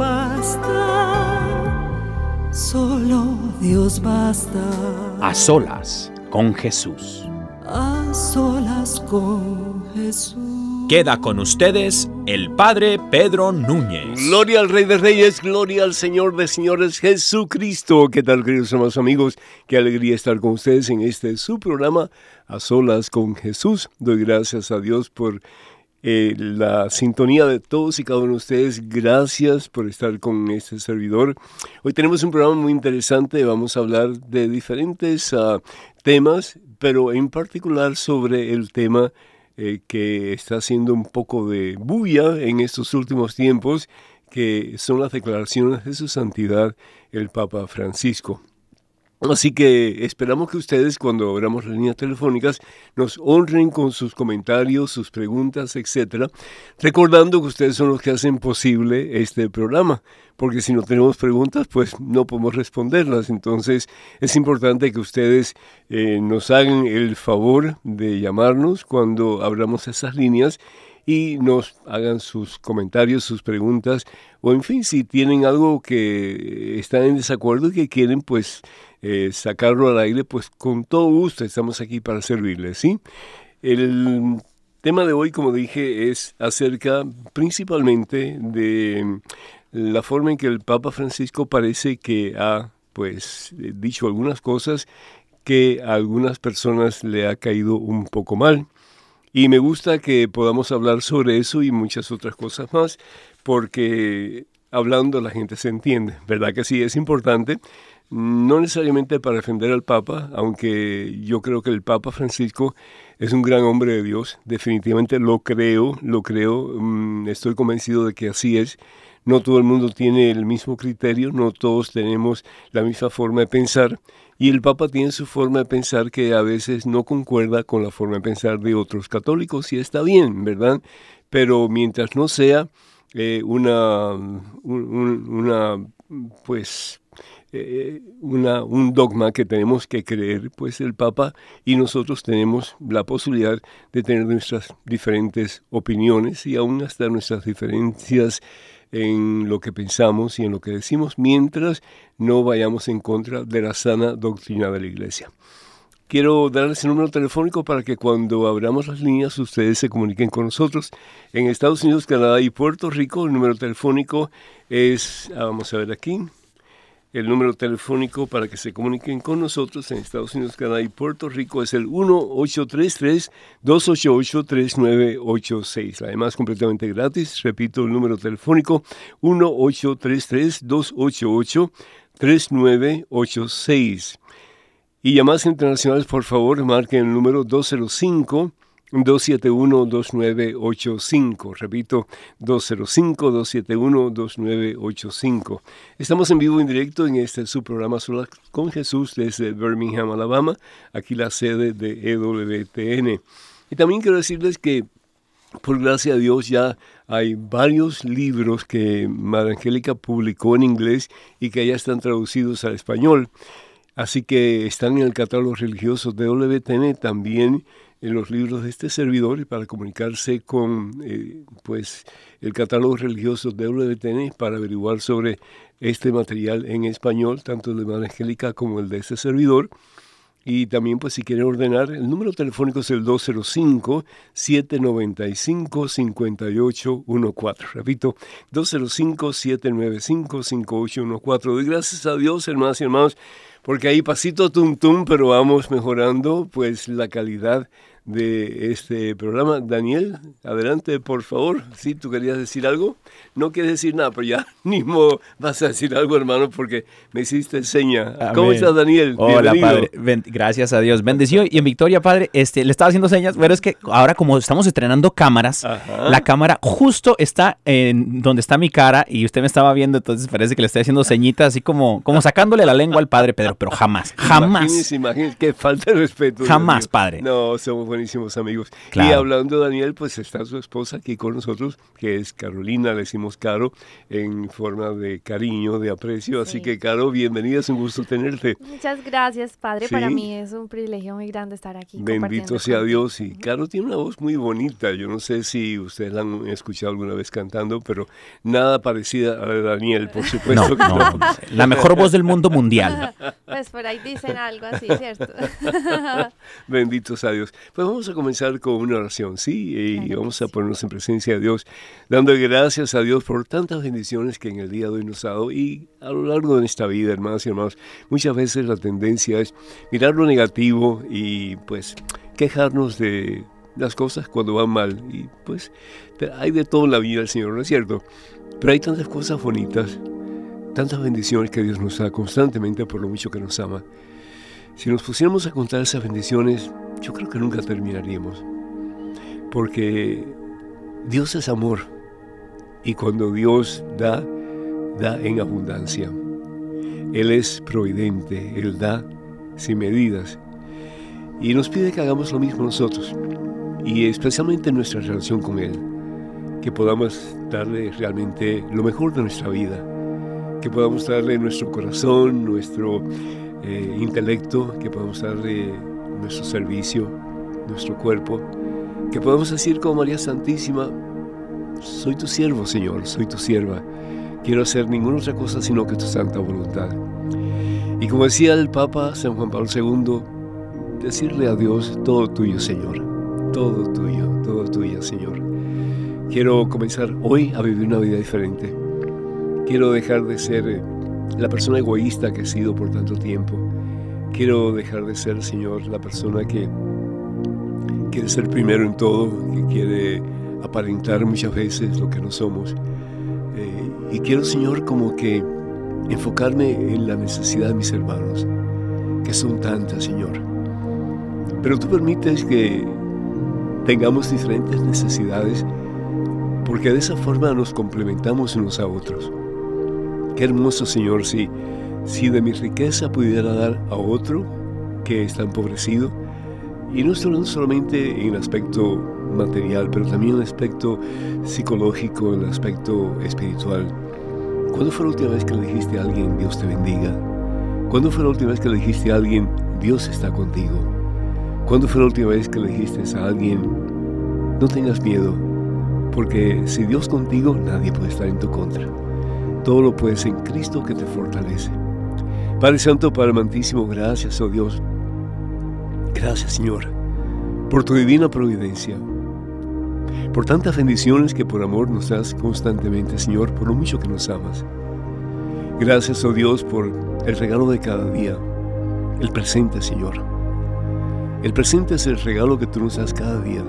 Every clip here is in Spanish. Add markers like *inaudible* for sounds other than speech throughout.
basta, solo Dios basta. A solas con Jesús. A solas con Jesús. Queda con ustedes el Padre Pedro Núñez. Gloria al Rey de Reyes, gloria al Señor de Señores Jesucristo. ¿Qué tal, queridos hermanos amigos? Qué alegría estar con ustedes en este su programa, A Solas con Jesús. Doy gracias a Dios por eh, la sintonía de todos y cada uno de ustedes. Gracias por estar con este servidor. Hoy tenemos un programa muy interesante. Vamos a hablar de diferentes uh, temas, pero en particular sobre el tema eh, que está haciendo un poco de bulla en estos últimos tiempos, que son las declaraciones de su santidad el Papa Francisco. Así que esperamos que ustedes cuando abramos las líneas telefónicas nos honren con sus comentarios, sus preguntas, etcétera, recordando que ustedes son los que hacen posible este programa, porque si no tenemos preguntas, pues no podemos responderlas. Entonces es importante que ustedes eh, nos hagan el favor de llamarnos cuando abramos esas líneas y nos hagan sus comentarios, sus preguntas, o en fin, si tienen algo que están en desacuerdo y que quieren, pues eh, sacarlo al aire, pues con todo gusto estamos aquí para servirles, ¿sí? El tema de hoy, como dije, es acerca principalmente de la forma en que el Papa Francisco parece que ha, pues, dicho algunas cosas que a algunas personas le ha caído un poco mal. Y me gusta que podamos hablar sobre eso y muchas otras cosas más, porque hablando la gente se entiende, ¿verdad que sí? Es importante no necesariamente para defender al Papa, aunque yo creo que el Papa Francisco es un gran hombre de Dios, definitivamente lo creo, lo creo, mm, estoy convencido de que así es. No todo el mundo tiene el mismo criterio, no todos tenemos la misma forma de pensar, y el Papa tiene su forma de pensar que a veces no concuerda con la forma de pensar de otros católicos, y está bien, ¿verdad? Pero mientras no sea eh, una, una, pues, eh, un dogma que tenemos que creer, pues el Papa y nosotros tenemos la posibilidad de tener nuestras diferentes opiniones y aún hasta nuestras diferencias en lo que pensamos y en lo que decimos, mientras no vayamos en contra de la sana doctrina de la Iglesia. Quiero darles el número telefónico para que cuando abramos las líneas ustedes se comuniquen con nosotros. En Estados Unidos, Canadá y Puerto Rico el número telefónico es, ah, vamos a ver aquí, el número telefónico para que se comuniquen con nosotros en Estados Unidos, Canadá y Puerto Rico es el 1-833-288-3986. Además, completamente gratis. Repito el número telefónico 1-833-288-3986. Y llamadas internacionales, por favor, marquen el número 205 271-2985. Repito, 205-271-2985. Estamos en vivo en directo en este su programa Sola con Jesús desde Birmingham, Alabama, aquí la sede de EWTN. Y también quiero decirles que, por gracia a Dios, ya hay varios libros que Madre Angélica publicó en inglés y que ya están traducidos al español. Así que están en el catálogo religioso de EWTN también en los libros de este servidor y para comunicarse con eh, pues el catálogo religioso de WTN para averiguar sobre este material en español, tanto el de Madre Angélica como el de este servidor. Y también, pues si quieren ordenar, el número telefónico es el 205-795-5814. Repito, 205-795-5814. Doy gracias a Dios, hermanas y hermanos, porque ahí pasito tum tum, pero vamos mejorando pues la calidad de este programa. Daniel, adelante, por favor. Si tú querías decir algo, no quieres decir nada, pero ya *laughs* mismo vas a decir algo, hermano, porque me hiciste seña. ¿Cómo estás, Daniel? Hola, Padre. gracias a Dios. Bendecido. Y en Victoria, Padre, este, le estaba haciendo señas, pero es que ahora como estamos estrenando cámaras, la cámara justo está en donde está mi cara y usted me estaba viendo, entonces parece que le estoy haciendo señitas así como, como sacándole la lengua al Padre Pedro, pero jamás, jamás. Imagínese, imagínese, que falta de respeto. Jamás, Padre. No, somos buenísimos amigos. Y hablando de Daniel, pues está su esposa aquí con nosotros, que es Carolina, le decimos Caro, en forma de cariño, de aprecio. Así que, Caro, bienvenida, es un gusto tenerte. Muchas gracias, padre. Para mí es un privilegio muy grande estar aquí. Bendito sea Dios. Y Caro tiene una voz muy bonita. Yo no sé si ustedes la han escuchado alguna vez cantando, pero nada parecida a la de Daniel, por supuesto. No, no. La mejor voz del mundo mundial. *laughs* Pues por ahí dicen algo así, ¿cierto? Bendito sea Dios. Pues vamos a comenzar con una oración, ¿sí? Y vamos a ponernos en presencia de Dios, dando gracias a Dios por tantas bendiciones que en el día de hoy nos ha dado y a lo largo de nuestra vida, hermanos y hermanos. Muchas veces la tendencia es mirar lo negativo y pues quejarnos de las cosas cuando van mal. Y pues hay de todo en la vida del Señor, ¿no es cierto? Pero hay tantas cosas bonitas, tantas bendiciones que Dios nos da constantemente por lo mucho que nos ama. Si nos pusiéramos a contar esas bendiciones, yo creo que nunca terminaríamos. Porque Dios es amor. Y cuando Dios da, da en abundancia. Él es providente, Él da sin medidas. Y nos pide que hagamos lo mismo nosotros. Y especialmente en nuestra relación con Él. Que podamos darle realmente lo mejor de nuestra vida. Que podamos darle nuestro corazón, nuestro eh, intelecto, que podamos darle nuestro servicio, nuestro cuerpo, que podamos decir como María Santísima, soy tu siervo, Señor, soy tu sierva, quiero hacer ninguna otra cosa sino que tu santa voluntad. Y como decía el Papa San Juan Pablo II, decirle a Dios, todo tuyo, Señor, todo tuyo, todo tuyo, Señor. Quiero comenzar hoy a vivir una vida diferente. Quiero dejar de ser eh, la persona egoísta que he sido por tanto tiempo. Quiero dejar de ser, Señor, la persona que quiere ser primero en todo, que quiere aparentar muchas veces lo que no somos. Eh, y quiero, Señor, como que enfocarme en la necesidad de mis hermanos, que son tantas, Señor. Pero tú permites que tengamos diferentes necesidades, porque de esa forma nos complementamos unos a otros. Qué hermoso, Señor, si, si de mi riqueza pudiera dar a otro que está empobrecido. Y no solamente en el aspecto material, pero también en el aspecto psicológico, en el aspecto espiritual. ¿Cuándo fue la última vez que le dijiste a alguien, Dios te bendiga? ¿Cuándo fue la última vez que le dijiste a alguien, Dios está contigo? ¿Cuándo fue la última vez que le dijiste a alguien, no tengas miedo, porque si Dios contigo, nadie puede estar en tu contra? Todo lo puedes en Cristo que te fortalece. Padre Santo, Padre Amantísimo, gracias, oh Dios. Gracias, Señor, por tu divina providencia, por tantas bendiciones que por amor nos das constantemente, Señor, por lo mucho que nos amas. Gracias, oh Dios, por el regalo de cada día, el presente, Señor. El presente es el regalo que tú nos das cada día.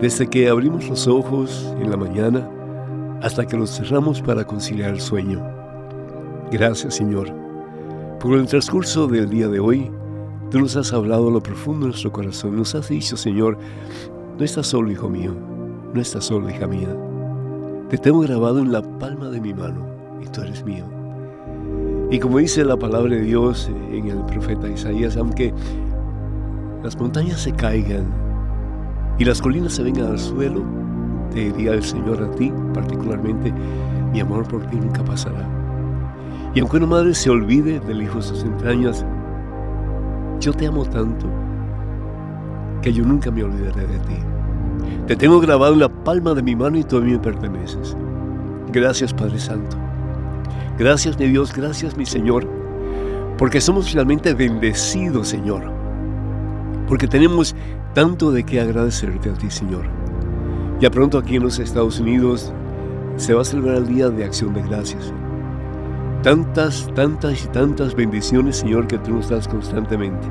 Desde que abrimos los ojos en la mañana hasta que los cerramos para conciliar el sueño. Gracias, Señor. Por el transcurso del día de hoy, tú nos has hablado a lo profundo de nuestro corazón. Nos has dicho, Señor, no estás solo, hijo mío, no estás solo, hija mía. Te tengo grabado en la palma de mi mano y tú eres mío. Y como dice la palabra de Dios en el profeta Isaías, aunque las montañas se caigan y las colinas se vengan al suelo, te diría el Señor a ti particularmente, mi amor por ti nunca pasará. Y aunque una madre se olvide del hijo de sus entrañas, yo te amo tanto que yo nunca me olvidaré de ti. Te tengo grabado en la palma de mi mano y tú a mí me perteneces. Gracias Padre Santo. Gracias mi Dios, gracias mi Señor, porque somos realmente bendecidos, Señor, porque tenemos tanto de qué agradecerte a ti, Señor. Ya pronto aquí en los Estados Unidos se va a celebrar el Día de Acción de Gracias. Tantas, tantas y tantas bendiciones, Señor, que tú nos das constantemente.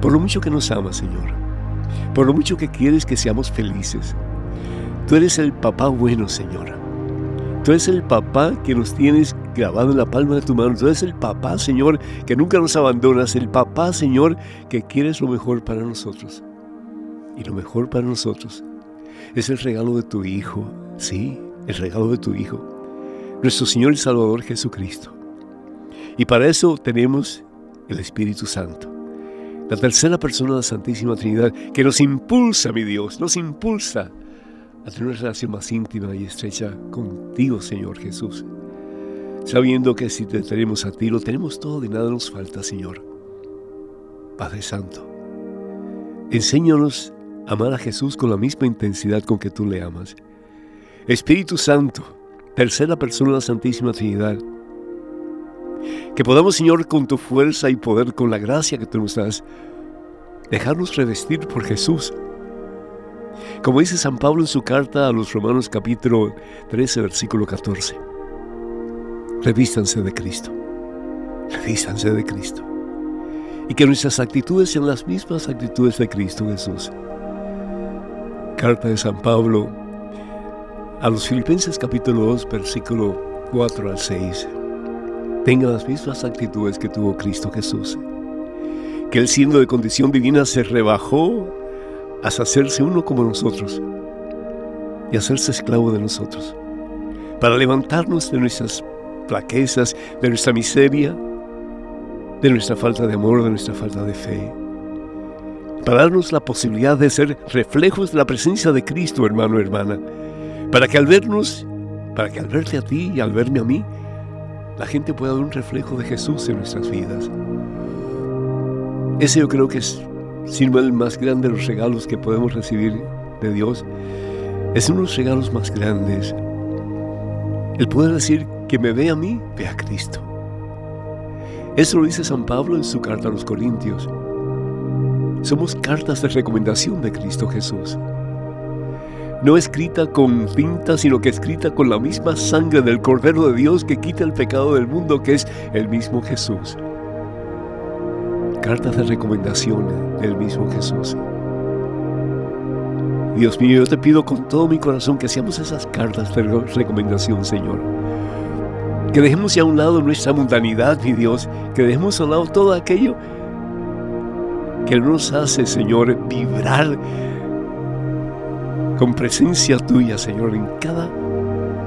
Por lo mucho que nos amas, Señor. Por lo mucho que quieres que seamos felices. Tú eres el papá bueno, Señor. Tú eres el papá que nos tienes grabado en la palma de tu mano. Tú eres el papá, Señor, que nunca nos abandonas. El papá, Señor, que quieres lo mejor para nosotros. Y lo mejor para nosotros es el regalo de tu Hijo. Sí, el regalo de tu Hijo. Nuestro Señor y Salvador Jesucristo. Y para eso tenemos el Espíritu Santo. La tercera persona de la Santísima Trinidad que nos impulsa, mi Dios, nos impulsa a tener una relación más íntima y estrecha contigo, Señor Jesús. Sabiendo que si te tenemos a ti, lo tenemos todo y nada nos falta, Señor. Padre Santo, enséñanos a amar a Jesús con la misma intensidad con que tú le amas. Espíritu Santo, tercera persona de la Santísima Trinidad, que podamos, Señor, con tu fuerza y poder, con la gracia que tú nos das, dejarnos revestir por Jesús como dice San Pablo en su carta a los Romanos capítulo 13, versículo 14. Revístanse de Cristo. Revístanse de Cristo. Y que nuestras actitudes sean las mismas actitudes de Cristo Jesús. Carta de San Pablo a los Filipenses capítulo 2, versículo 4 al 6. Tenga las mismas actitudes que tuvo Cristo Jesús. Que él siendo de condición divina se rebajó hasta hacerse uno como nosotros y hacerse esclavo de nosotros, para levantarnos de nuestras flaquezas, de nuestra miseria, de nuestra falta de amor, de nuestra falta de fe, para darnos la posibilidad de ser reflejos de la presencia de Cristo, hermano, hermana, para que al vernos, para que al verte a ti y al verme a mí, la gente pueda ver un reflejo de Jesús en nuestras vidas. Ese yo creo que es sino el más grande de los regalos que podemos recibir de Dios. Es uno de los regalos más grandes. El poder decir que me ve a mí, ve a Cristo. Eso lo dice San Pablo en su carta a los Corintios. Somos cartas de recomendación de Cristo Jesús. No escrita con tinta, sino que escrita con la misma sangre del Cordero de Dios que quita el pecado del mundo, que es el mismo Jesús cartas de recomendación del mismo Jesús. Dios mío, yo te pido con todo mi corazón que seamos esas cartas de recomendación, Señor. Que dejemos ya a un lado nuestra mundanidad, mi Dios, que dejemos a un lado todo aquello que nos hace, Señor, vibrar con presencia tuya, Señor, en cada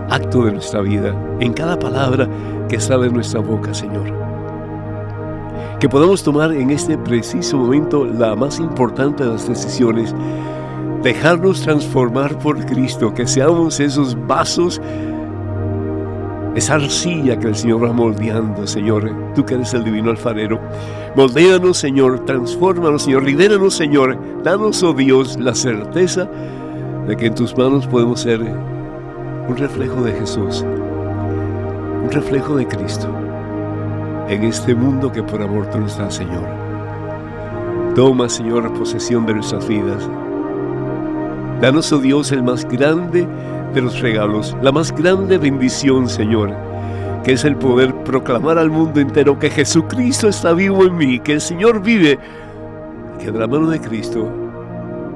acto de nuestra vida, en cada palabra que sale de nuestra boca, Señor que podamos tomar en este preciso momento la más importante de las decisiones, dejarnos transformar por Cristo, que seamos esos vasos, esa arcilla que el Señor va moldeando, Señor, tú que eres el divino alfarero. Moldéanos, Señor, transfórmanos, Señor, libéranos, Señor, danos, oh Dios, la certeza de que en tus manos podemos ser un reflejo de Jesús, un reflejo de Cristo en este mundo que por amor tú nos das, Señor. Toma, Señor, posesión de nuestras vidas. Danos, oh Dios, el más grande de los regalos, la más grande bendición, Señor, que es el poder proclamar al mundo entero que Jesucristo está vivo en mí, que el Señor vive, que de la mano de Cristo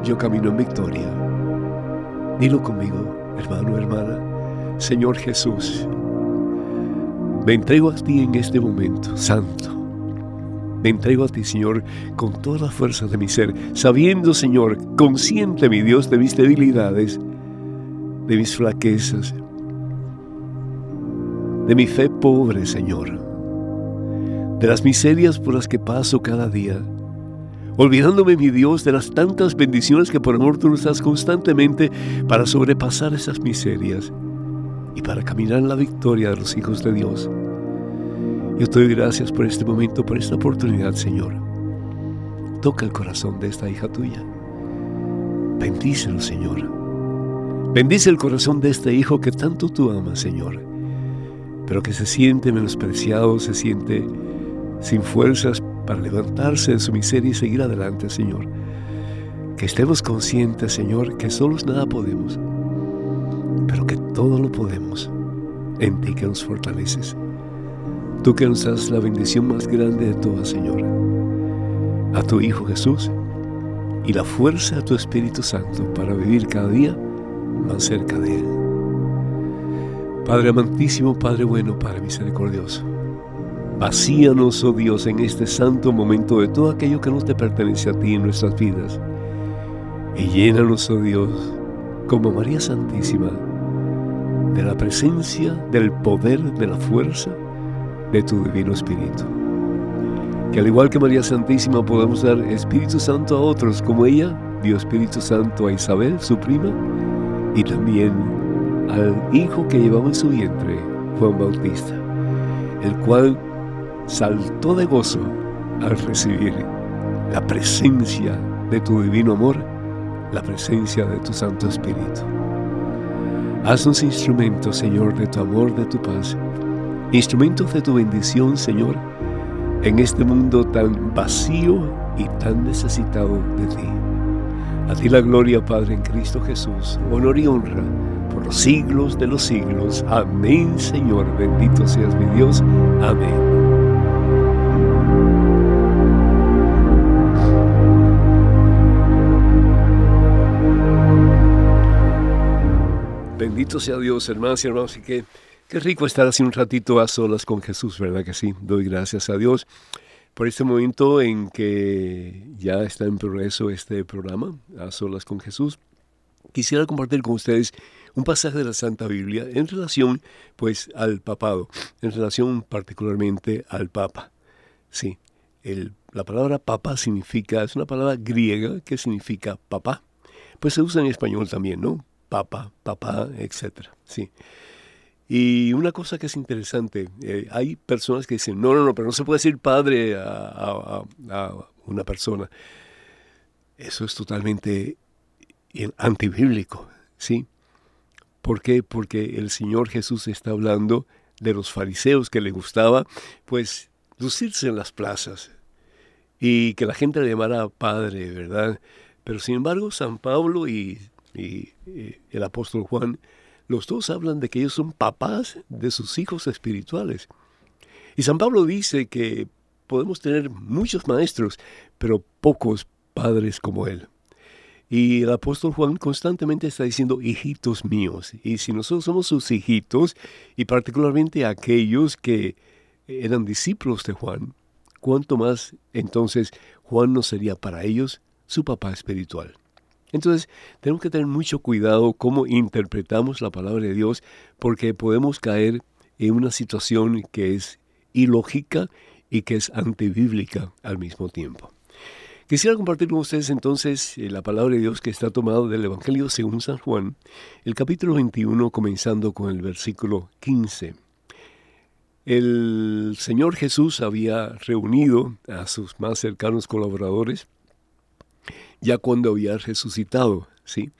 yo camino en victoria. Dilo conmigo, hermano, hermana, Señor Jesús me entrego a ti en este momento, Santo. Me entrego a ti, Señor, con toda la fuerza de mi ser, sabiendo, Señor, consciente, mi Dios, de mis debilidades, de mis flaquezas, de mi fe pobre, Señor, de las miserias por las que paso cada día, olvidándome, mi Dios, de las tantas bendiciones que por amor tú nos das constantemente para sobrepasar esas miserias y para caminar en la victoria de los hijos de Dios. Yo te doy gracias por este momento, por esta oportunidad, Señor. Toca el corazón de esta hija tuya. Bendícelo, Señor. Bendice el corazón de este hijo que tanto tú amas, Señor, pero que se siente menospreciado, se siente sin fuerzas para levantarse de su miseria y seguir adelante, Señor. Que estemos conscientes, Señor, que solos nada podemos, pero que todo lo podemos en ti que nos fortaleces. Tú que nos das la bendición más grande de todas, Señor. A tu Hijo Jesús y la fuerza de tu Espíritu Santo para vivir cada día más cerca de Él. Padre amantísimo, Padre bueno, Padre misericordioso. Vacíanos, oh Dios, en este santo momento de todo aquello que no te pertenece a ti en nuestras vidas. Y llénanos, oh Dios, como María Santísima, de la presencia, del poder, de la fuerza de tu Divino Espíritu. Que al igual que María Santísima podamos dar Espíritu Santo a otros, como ella dio Espíritu Santo a Isabel, su prima, y también al hijo que llevaba en su vientre, Juan Bautista, el cual saltó de gozo al recibir la presencia de tu divino amor, la presencia de tu Santo Espíritu. Haznos instrumentos, Señor, de tu amor, de tu paz, instrumentos de tu bendición, Señor, en este mundo tan vacío y tan necesitado de ti. A ti la gloria, Padre, en Cristo Jesús, honor y honra por los siglos de los siglos. Amén, Señor. Bendito seas mi Dios. Amén. Bendito sea Dios, hermanos y hermanos, y qué, qué rico estar así un ratito a solas con Jesús, ¿verdad que sí? Doy gracias a Dios por este momento en que ya está en progreso este programa, a solas con Jesús. Quisiera compartir con ustedes un pasaje de la Santa Biblia en relación, pues, al papado, en relación particularmente al Papa. Sí, el, la palabra papa significa, es una palabra griega que significa papá. Pues se usa en español también, ¿no? Papá, papá, etcétera. Sí. Y una cosa que es interesante, eh, hay personas que dicen, no, no, no, pero no se puede decir padre a, una persona. Eso es totalmente antibíblico, ¿sí? ¿Por qué? Porque el Señor Jesús está hablando de los fariseos que le gustaba, pues, lucirse en las plazas y que la gente le llamara padre, ¿verdad? Pero sin embargo, San Pablo y y, el apóstol Juan, los dos hablan de que ellos son papás de sus hijos espirituales. Y San Pablo dice que podemos tener muchos maestros, pero pocos padres como él. Y el apóstol Juan constantemente está diciendo, hijitos míos. Y si nosotros somos sus hijitos, y particularmente aquellos que eran discípulos de Juan, ¿cuánto más entonces Juan no sería para ellos su papá espiritual? Entonces, tenemos que tener mucho cuidado cómo interpretamos la palabra de Dios, porque podemos caer en una situación que es ilógica y que es antibíblica al mismo tiempo. Quisiera compartir con ustedes entonces eh, la palabra de Dios que está tomada del Evangelio según San Juan, el capítulo 21, comenzando con el versículo 15. El Señor Jesús había reunido a sus más cercanos colaboradores ya cuando había resucitado, ¿sí?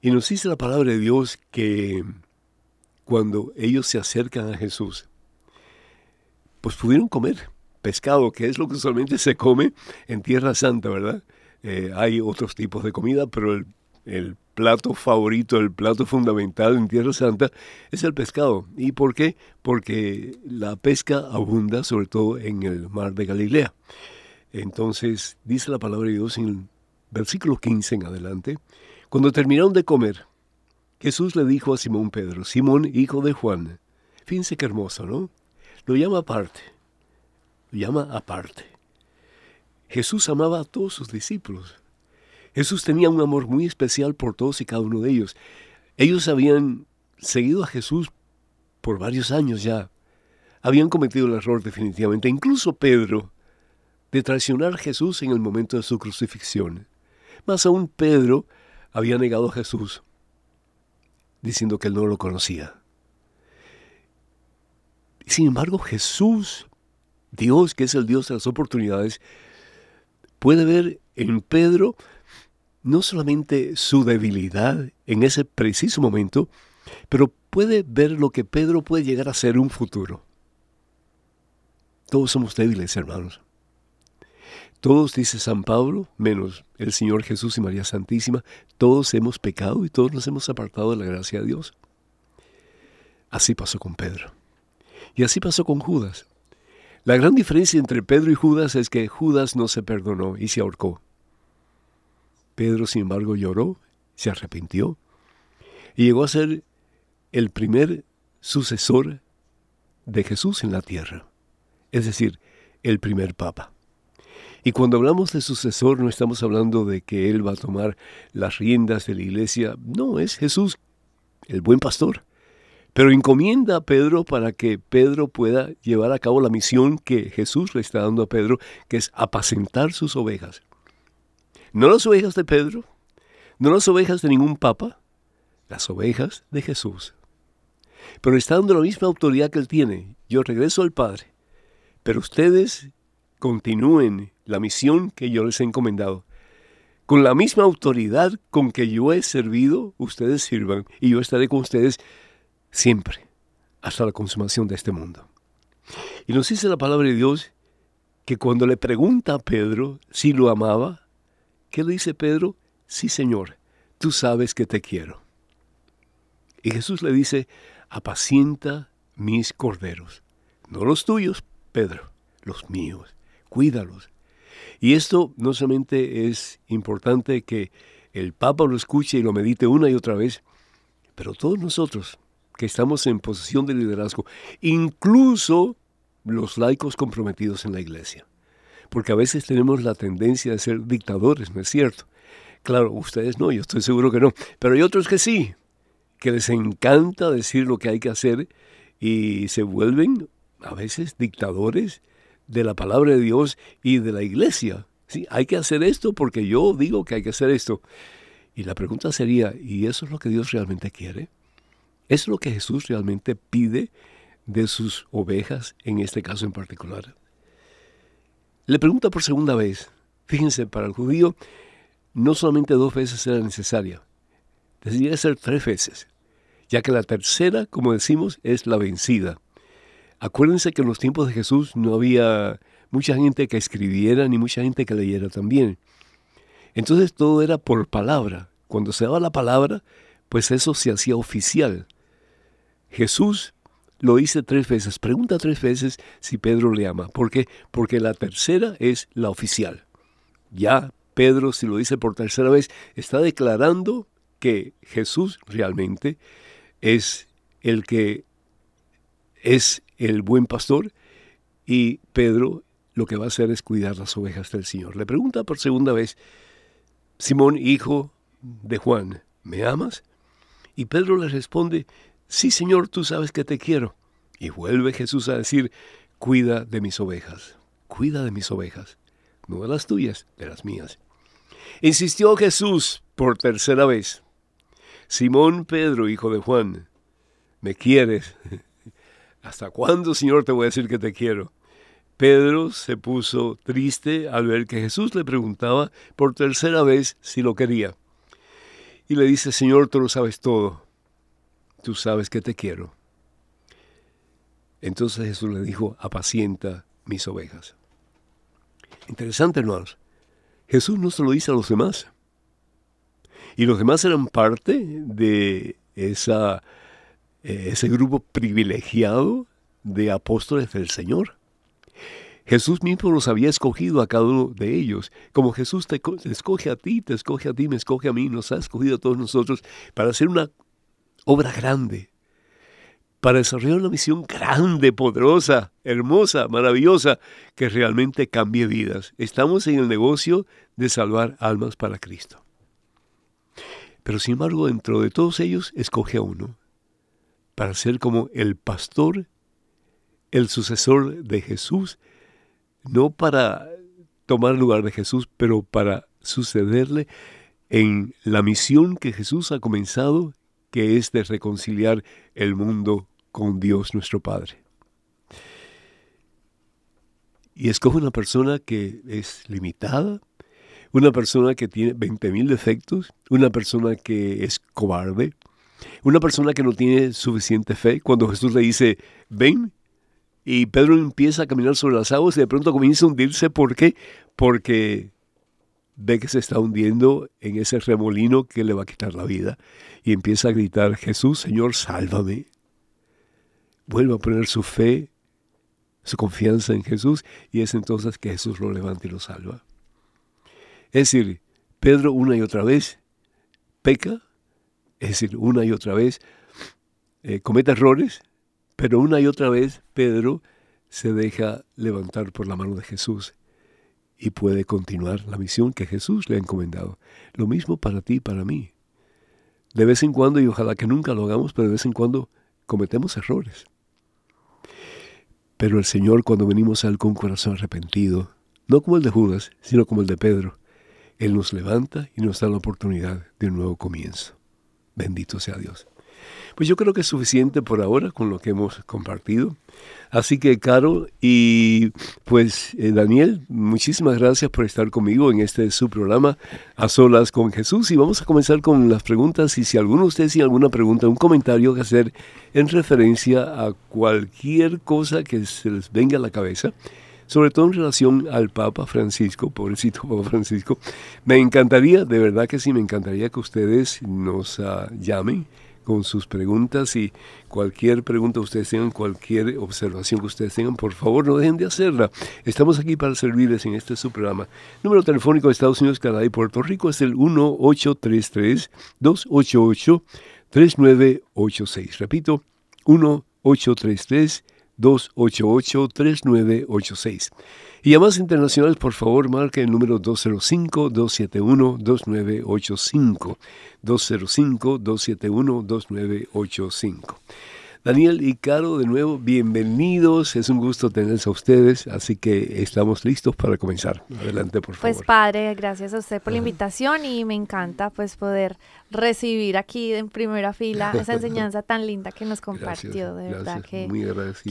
Y nos dice la palabra de Dios que cuando ellos se acercan a Jesús, pues pudieron comer pescado, que es lo que usualmente se come en Tierra Santa, ¿verdad? Eh, hay otros tipos de comida, pero el, el, plato favorito, el plato fundamental en Tierra Santa es el pescado. ¿Y por qué? Porque la pesca abunda sobre todo en el mar de Galilea. Entonces dice la palabra de Dios en versículo 15 en adelante, cuando terminaron de comer, Jesús le dijo a Simón Pedro, Simón, hijo de Juan, fíjense qué hermoso, ¿no? Lo llama aparte, lo llama aparte. Jesús amaba a todos sus discípulos. Jesús tenía un amor muy especial por todos y cada uno de ellos. Ellos habían seguido a Jesús por varios años ya. Habían cometido el error definitivamente. Incluso Pedro, de traicionar a Jesús en el momento de su crucifixión. Más aún Pedro había negado a Jesús, diciendo que él no lo conocía. Sin embargo, Jesús, Dios, que es el Dios de las oportunidades, puede ver en Pedro no solamente su debilidad en ese preciso momento, pero puede ver lo que Pedro puede llegar a ser un futuro. Todos somos débiles, hermanos. Todos, dice San Pablo, menos el Señor Jesús y María Santísima, todos hemos pecado y todos nos hemos apartado de la gracia de Dios. Así pasó con Pedro. Y así pasó con Judas. La gran diferencia entre Pedro y Judas es que Judas no se perdonó y se ahorcó. Pedro, sin embargo, lloró, se arrepintió y llegó a ser el primer sucesor de Jesús en la tierra, es decir, el primer papa. Y cuando hablamos de sucesor no estamos hablando de que Él va a tomar las riendas de la iglesia, no, es Jesús, el buen pastor. Pero encomienda a Pedro para que Pedro pueda llevar a cabo la misión que Jesús le está dando a Pedro, que es apacentar sus ovejas. No las ovejas de Pedro, no las ovejas de ningún papa, las ovejas de Jesús. Pero está dando la misma autoridad que él tiene. Yo regreso al Padre, pero ustedes continúen la misión que yo les he encomendado. Con la misma autoridad con que yo he servido, ustedes sirvan y yo estaré con ustedes siempre, hasta la consumación de este mundo. Y nos dice la palabra de Dios que cuando le pregunta a Pedro si lo amaba, ¿qué le dice Pedro? Sí, Señor, tú sabes que te quiero. Y Jesús le dice, apacienta mis corderos, no los tuyos, Pedro, los míos cuídalos. Y esto no solamente es importante que el Papa lo escuche y lo medite una y otra vez, pero todos nosotros que estamos en posición de liderazgo, incluso los laicos comprometidos en la iglesia. Porque a veces tenemos la tendencia de ser dictadores, ¿no es cierto? Claro, ustedes no, yo estoy seguro que no, pero hay otros que sí, que les encanta decir lo que hay que hacer y se vuelven a veces dictadores de la palabra de Dios y de la iglesia. ¿sí? Hay que hacer esto porque yo digo que hay que hacer esto. Y la pregunta sería, ¿y eso es lo que Dios realmente quiere? ¿Es lo que Jesús realmente pide de sus ovejas en este caso en particular? Le pregunta por segunda vez. Fíjense, para el judío no solamente dos veces era necesaria, debería ser tres veces, ya que la tercera, como decimos, es la vencida. Acuérdense que en los tiempos de Jesús no había mucha gente que escribiera ni mucha gente que leyera también. Entonces todo era por palabra. Cuando se daba la palabra, pues eso se hacía oficial. Jesús lo dice tres veces, pregunta tres veces si Pedro le ama. ¿Por qué? Porque la tercera es la oficial. Ya Pedro, si lo dice por tercera vez, está declarando que Jesús realmente es el que es el buen pastor y Pedro lo que va a hacer es cuidar las ovejas del Señor. Le pregunta por segunda vez, Simón, hijo de Juan, ¿me amas? Y Pedro le responde, sí Señor, tú sabes que te quiero. Y vuelve Jesús a decir, cuida de mis ovejas, cuida de mis ovejas, no de las tuyas, de las mías. Insistió Jesús por tercera vez, Simón Pedro, hijo de Juan, ¿me quieres? ¿Hasta cuándo, Señor, te voy a decir que te quiero? Pedro se puso triste al ver que Jesús le preguntaba por tercera vez si lo quería. Y le dice, Señor, tú lo sabes todo. Tú sabes que te quiero. Entonces Jesús le dijo, apacienta mis ovejas. Interesante, hermanos. Jesús no se lo dice a los demás. Y los demás eran parte de esa ese grupo privilegiado de apóstoles del Señor. Jesús mismo los había escogido a cada uno de ellos, como Jesús te, escoge a ti, te escoge a ti, me escoge a mí, nos ha escogido a todos nosotros para hacer una obra grande, para desarrollar una misión grande, poderosa, hermosa, maravillosa, que realmente cambie vidas. Estamos en el negocio de salvar almas para Cristo. Pero sin embargo, dentro de todos ellos, escoge a uno, para ser como el pastor, el sucesor de Jesús, no para tomar lugar de Jesús, pero para sucederle en la misión que Jesús ha comenzado, que es de reconciliar el mundo con Dios nuestro Padre. Y escoge una persona que es limitada, una persona que tiene 20.000 defectos, una persona que es cobarde, una persona que no tiene suficiente fe, cuando Jesús le dice, ven, y Pedro empieza a caminar sobre las aguas y de pronto comienza a hundirse. ¿Por qué? Porque ve que se está hundiendo en ese remolino que le va a quitar la vida y empieza a gritar, Jesús, Señor, sálvame. Vuelve a poner su fe, su confianza en Jesús y es entonces que Jesús lo levanta y lo salva. Es decir, Pedro una y otra vez peca, es decir, una y otra vez eh, comete errores, pero una y otra vez Pedro se deja levantar por la mano de Jesús y puede continuar la misión que Jesús le ha encomendado. Lo mismo para ti y para mí. De vez en cuando, y ojalá que nunca lo hagamos, pero de vez en cuando cometemos errores. Pero el Señor, cuando venimos a Él con corazón arrepentido, no como el de Judas, sino como el de Pedro, Él nos levanta y nos da la oportunidad de un nuevo comienzo. Bendito sea Dios. Pues yo creo que es suficiente por ahora con lo que hemos compartido. Así que, Caro y pues eh, Daniel, muchísimas gracias por estar conmigo en este su programa A Solas con Jesús. Y vamos a comenzar con las preguntas. Y si alguno de ustedes tiene alguna pregunta, un comentario que hacer en referencia a cualquier cosa que se les venga a la cabeza, sobre todo en relación al Papa Francisco, pobrecito Papa Francisco, me encantaría, de verdad que sí, me encantaría que ustedes nos uh, llamen con sus preguntas y cualquier pregunta que ustedes tengan, cualquier observación que ustedes tengan, por favor no dejen de hacerla. Estamos aquí para servirles en este su programa. Número telefónico de Estados Unidos, Canadá y Puerto Rico es el 1833-288-3986. Repito, 1833 288-3986. Y llamadas internacionales, por favor, marque el número 205-271-2985. 205-271-2985. Daniel y Caro, de nuevo, bienvenidos. Es un gusto tenerles a ustedes, así que estamos listos para comenzar. Adelante, por favor. Pues padre, gracias a usted por la invitación y me encanta pues poder recibir aquí en primera fila *laughs* esa enseñanza tan linda que nos compartió. de verdad que,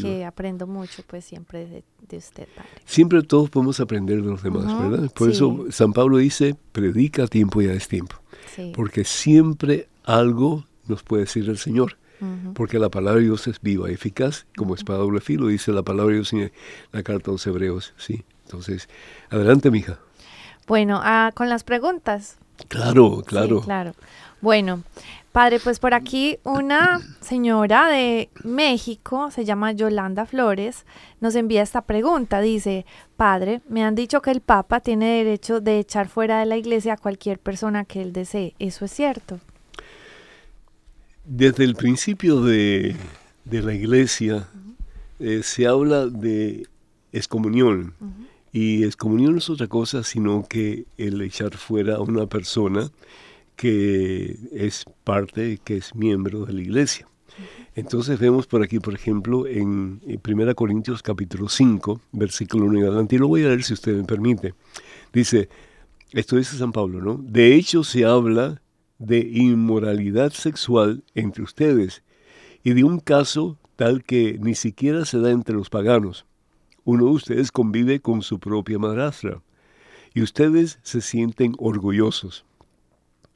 que aprendo mucho pues siempre de, usted, padre. Siempre todos podemos aprender de los demás, ¿verdad? Por eso San Pablo dice, predica a tiempo y a destiempo. Porque siempre algo nos puede decir el Señor porque la palabra de Dios es viva, eficaz, como espada doble filo, dice la palabra de Dios en la carta a los hebreos, ¿sí? Entonces, adelante, mija. Bueno, ah, con las preguntas. Claro, claro. claro. Bueno, padre, pues por aquí una señora de México, se llama Yolanda Flores, nos envía esta pregunta. Dice, padre, me han dicho que el Papa tiene derecho de echar fuera de la iglesia a cualquier persona que él desee. ¿Eso es cierto? Desde el principio de, la iglesia eh, se habla de excomunión. Y excomunión no es otra cosa sino que el echar fuera a una persona que es parte, que es miembro de la iglesia. Entonces vemos por aquí, por ejemplo, en, 1 Corintios capítulo 5, versículo 1 y adelante, y lo voy a leer si usted me permite. Dice, esto dice San Pablo, ¿no? De hecho se habla de inmoralidad sexual entre ustedes y de un caso tal que ni siquiera se da entre los paganos. Uno de ustedes convive con su propia madrastra y ustedes se sienten orgullosos.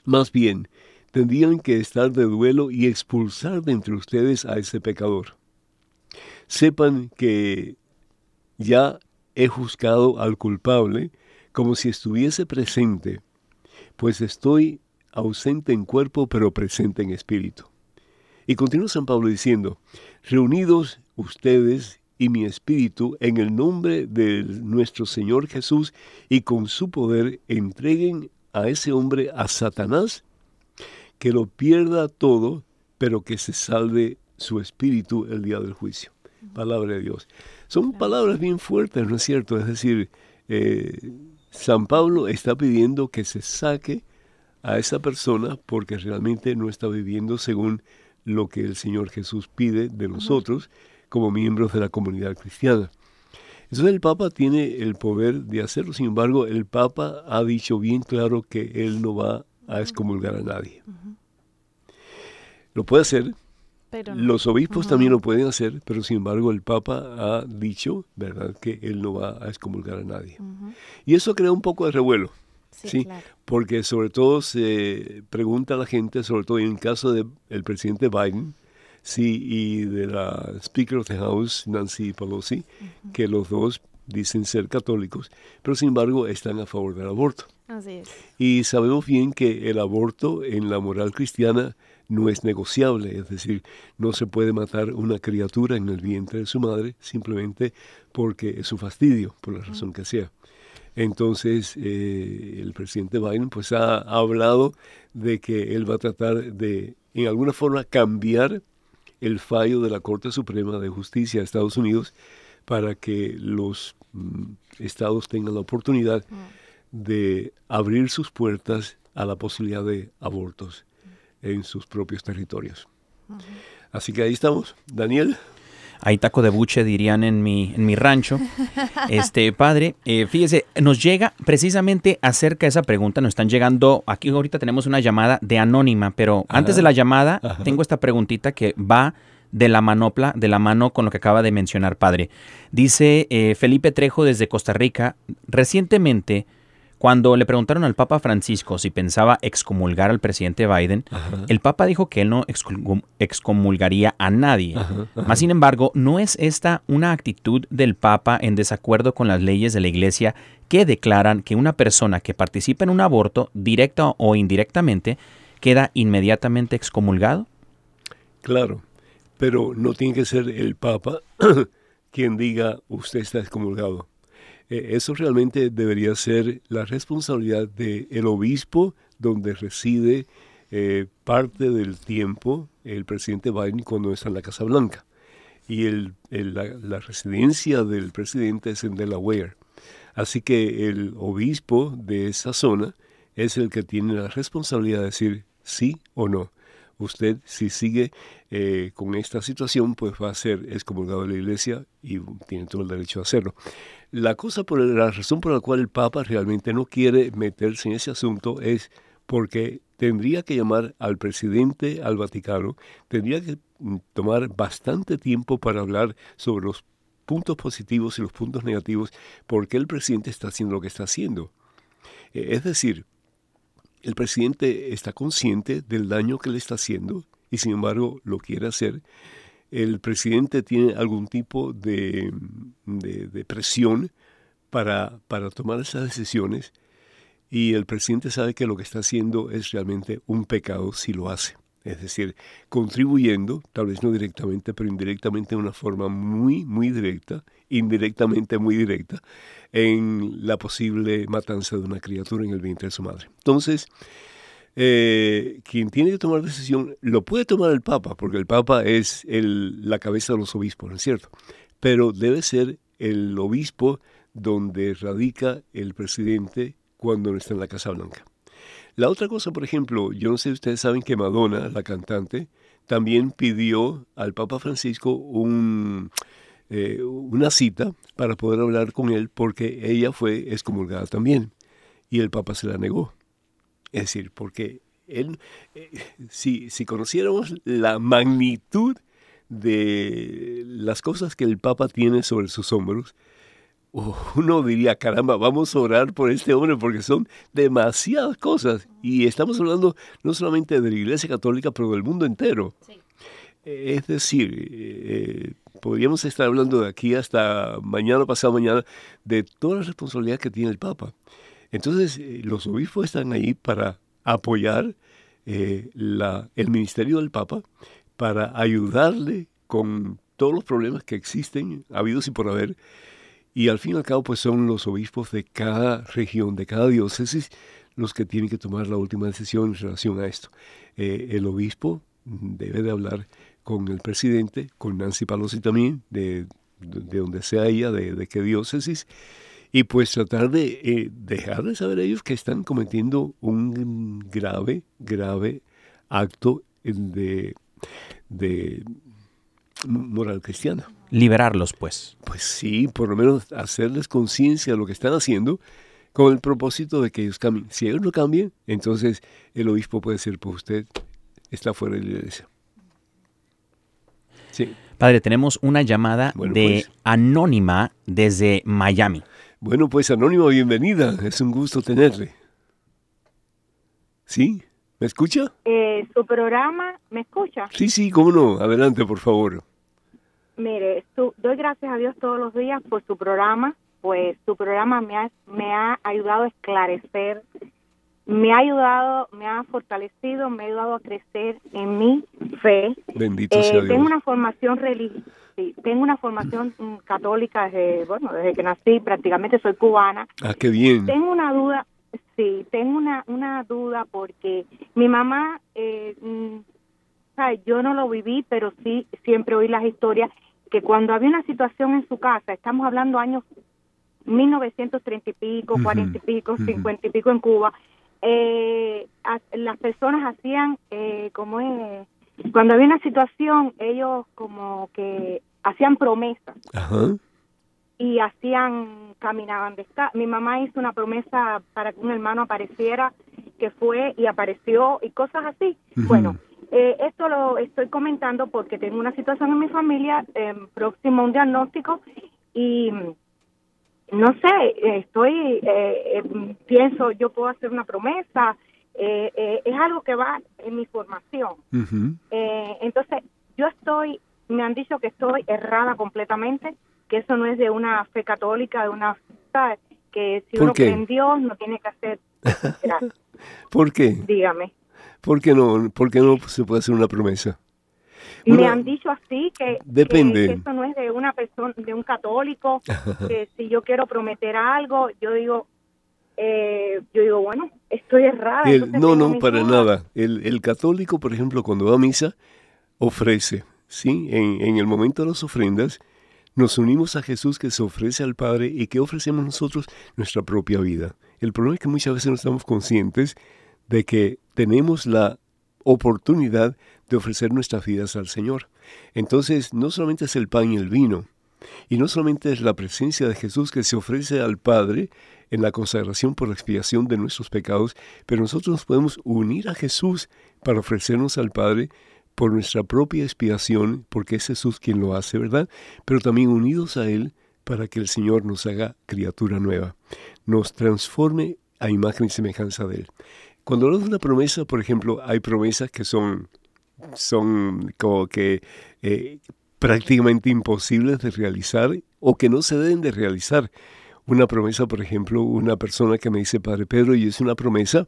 Más bien, tendrían que estar de duelo y expulsar de entre ustedes a ese pecador. Sepan que ya he juzgado al culpable como si estuviese presente, pues estoy ausente en cuerpo, pero presente en espíritu. Y continúa San Pablo diciendo, reunidos ustedes y mi espíritu en el nombre de nuestro Señor Jesús y con su poder entreguen a ese hombre a Satanás, que lo pierda todo, pero que se salve su espíritu el día del juicio. Palabra de Dios. Son palabras bien fuertes, ¿no es cierto? Es decir, eh, San Pablo está pidiendo que se saque a esa persona porque realmente no está viviendo según lo que el Señor Jesús pide de nosotros como miembros de la comunidad cristiana. Entonces el Papa tiene el poder de hacerlo, sin embargo el Papa ha dicho bien claro que él no va a excomulgar a nadie. Lo puede hacer, los obispos también lo pueden hacer, pero sin embargo el Papa ha dicho, ¿verdad?, que él no va a excomulgar a nadie. Y eso crea un poco de revuelo. Sí, porque sobre todo se pregunta a la gente, sobre todo en el caso del presidente Biden, Sí, y de la Speaker of the House, Nancy Pelosi, que los dos dicen ser católicos, pero sin embargo están a favor del aborto. Así es. Y sabemos bien que el aborto en la moral cristiana no es negociable, es decir, no se puede matar una criatura en el vientre de su madre simplemente porque es su fastidio, por la razón que sea. Entonces, eh, el presidente Biden pues ha, hablado de que él va a tratar de, en alguna forma, cambiar el fallo de la Corte Suprema de Justicia de Estados Unidos para que los mm, estados tengan la oportunidad de abrir sus puertas a la posibilidad de abortos en sus propios territorios. Así que ahí estamos. Daniel. Ahí taco de buche dirían en mi, en mi rancho. *laughs* Este padre, eh, fíjese, nos llega precisamente acerca de esa pregunta, nos están llegando, aquí ahorita tenemos una llamada de anónima, pero antes de la llamada tengo esta preguntita que va de la manopla, de la mano con lo que acaba de mencionar padre. Dice eh, Felipe Trejo desde Costa Rica, recientemente cuando le preguntaron al Papa Francisco si pensaba excomulgar al presidente Biden, el Papa dijo que él no excomulgaría a nadie. Más sin embargo, ¿no es esta una actitud del Papa en desacuerdo con las leyes de la Iglesia que declaran que una persona que participa en un aborto, directa o indirectamente, queda inmediatamente excomulgado? Claro, pero no tiene que ser el Papa *clears throat* quien diga usted está excomulgado. Eh, eso realmente debería ser la responsabilidad del obispo donde reside eh, parte del tiempo el presidente Biden cuando está en la Casa Blanca. Y el, la, residencia del presidente es en Delaware. Así que el obispo de esa zona es el que tiene la responsabilidad de decir sí o no. Usted, si sigue eh, con esta situación, pues va a ser excomulgado de la iglesia y tiene todo el derecho a hacerlo. La cosa por la razón por la cual el Papa realmente no quiere meterse en ese asunto es porque tendría que llamar al presidente al Vaticano, tendría que mm, tomar bastante tiempo para hablar sobre los puntos positivos y los puntos negativos, porque el presidente está haciendo lo que está haciendo. Eh, es decir, el presidente está consciente del daño que le está haciendo y sin embargo lo quiere hacer el presidente tiene algún tipo de, presión para, para tomar esas decisiones y el presidente sabe que lo que está haciendo es realmente un pecado si lo hace. Es decir, contribuyendo, tal vez no directamente, pero indirectamente de una forma muy, muy directa, indirectamente muy directa, en la posible matanza de una criatura en el vientre de su madre. Entonces, eh, quien tiene que tomar decisión lo puede tomar el Papa, porque el Papa es la cabeza de los obispos, ¿no es cierto? Pero debe ser el obispo donde radica el presidente cuando no está en la Casa Blanca. La otra cosa, por ejemplo, yo no sé si ustedes saben que Madonna, la cantante, también pidió al Papa Francisco un, eh, una cita para poder hablar con él porque ella fue excomulgada también y el Papa se la negó. Es decir, porque él, eh, si, si conociéramos la magnitud de las cosas que el Papa tiene sobre sus hombros, uno diría, caramba, vamos a orar por este hombre porque son demasiadas cosas. Y estamos hablando no solamente de la Iglesia Católica, pero del mundo entero. Es decir, eh, podríamos estar hablando de aquí hasta mañana, pasado mañana, de toda la responsabilidad que tiene el Papa. Entonces, eh, los obispos están ahí para apoyar eh, la, el ministerio del Papa, para ayudarle con todos los problemas que existen, habidos y por haber. Y al fin y al cabo, pues son los obispos de cada región, de cada diócesis, los que tienen que tomar la última decisión en relación a esto. Eh, el obispo debe de hablar con el presidente, con Nancy Pelosi también, de, de, donde sea ella, de, de qué diócesis, y pues tratar de eh, dejar de saber ellos que están cometiendo un grave, grave acto de, de moral cristiana. Liberarlos, pues. Pues sí, por lo menos hacerles conciencia de lo que están haciendo con el propósito de que ellos cambien. Si ellos no cambian, entonces el obispo puede por pues usted está fuera de la iglesia. Sí. Padre, tenemos una llamada de pues. Anónima desde Miami. Bueno, pues Anónimo, bienvenida. Es un gusto tenerle. ¿Sí? ¿Me escucha? Eh, su programa, ¿me escucha? Sí, sí, cómo no. Adelante, por favor. Mire, doy gracias a Dios todos los días por su programa, pues su programa me ha, me ha ayudado a esclarecer, me ha ayudado, me ha fortalecido, me ha ayudado a crecer en mi fe. Bendito sea Dios. Tengo una formación religiosa. tengo una formación mm, católica desde, bueno, desde que nací, prácticamente soy cubana. Ah, qué bien. Tengo una duda, Sí, tengo una, una duda porque mi mamá, eh, mm, yo no lo viví, pero sí siempre oí las historias que cuando había una situación en su casa, estamos hablando años 1930 y pico, 40 y pico, 50 y pico en Cuba, eh, las personas hacían, eh, como es, cuando había una situación, ellos como que hacían promesas. Ajá y hacían, caminaban descalzos. Mi mamá hizo una promesa para que un hermano apareciera, que fue y apareció y cosas así. Bueno, eh, esto lo estoy comentando porque tengo una situación en mi familia eh, próximo a un diagnóstico y no sé, estoy, eh, eh, pienso, yo puedo hacer una promesa, es algo que va en mi formación. entonces, yo estoy, me han dicho que estoy errada completamente que eso no es de una fe católica, de una que si uno cree en Dios no tiene que hacer. *laughs* ¿Por qué? Dígame. ¿Por qué no, por no se puede hacer una promesa? Me han dicho así que, Depende. Que, eso no es de una persona, de un católico, *laughs* que si yo quiero prometer algo, yo digo, eh, yo digo, bueno, estoy errada. no, no, para nada. El, el, católico, por ejemplo, cuando va a misa, ofrece, ¿sí? En, en el momento de las ofrendas, nos unimos a Jesús que se ofrece al Padre y que ofrecemos nosotros nuestra propia vida. El problema es que muchas veces no estamos conscientes de que tenemos la oportunidad de ofrecer nuestras vidas al Señor. Entonces, no solamente es el pan y el vino, y no solamente es la presencia de Jesús que se ofrece al Padre en la consagración por la expiación de nuestros pecados, pero nosotros nos podemos unir a Jesús para ofrecernos al Padre por nuestra propia expiación, porque es Jesús quien lo hace, ¿verdad? Pero también unidos a Él para que el Señor nos haga criatura nueva, nos transforme a imagen y semejanza de Él. Cuando hablamos de una promesa, por ejemplo, hay promesas que son, son como que eh, prácticamente imposibles de realizar o que no se deben de realizar. Una promesa, por ejemplo, una persona que me dice, Padre Pedro, y es una promesa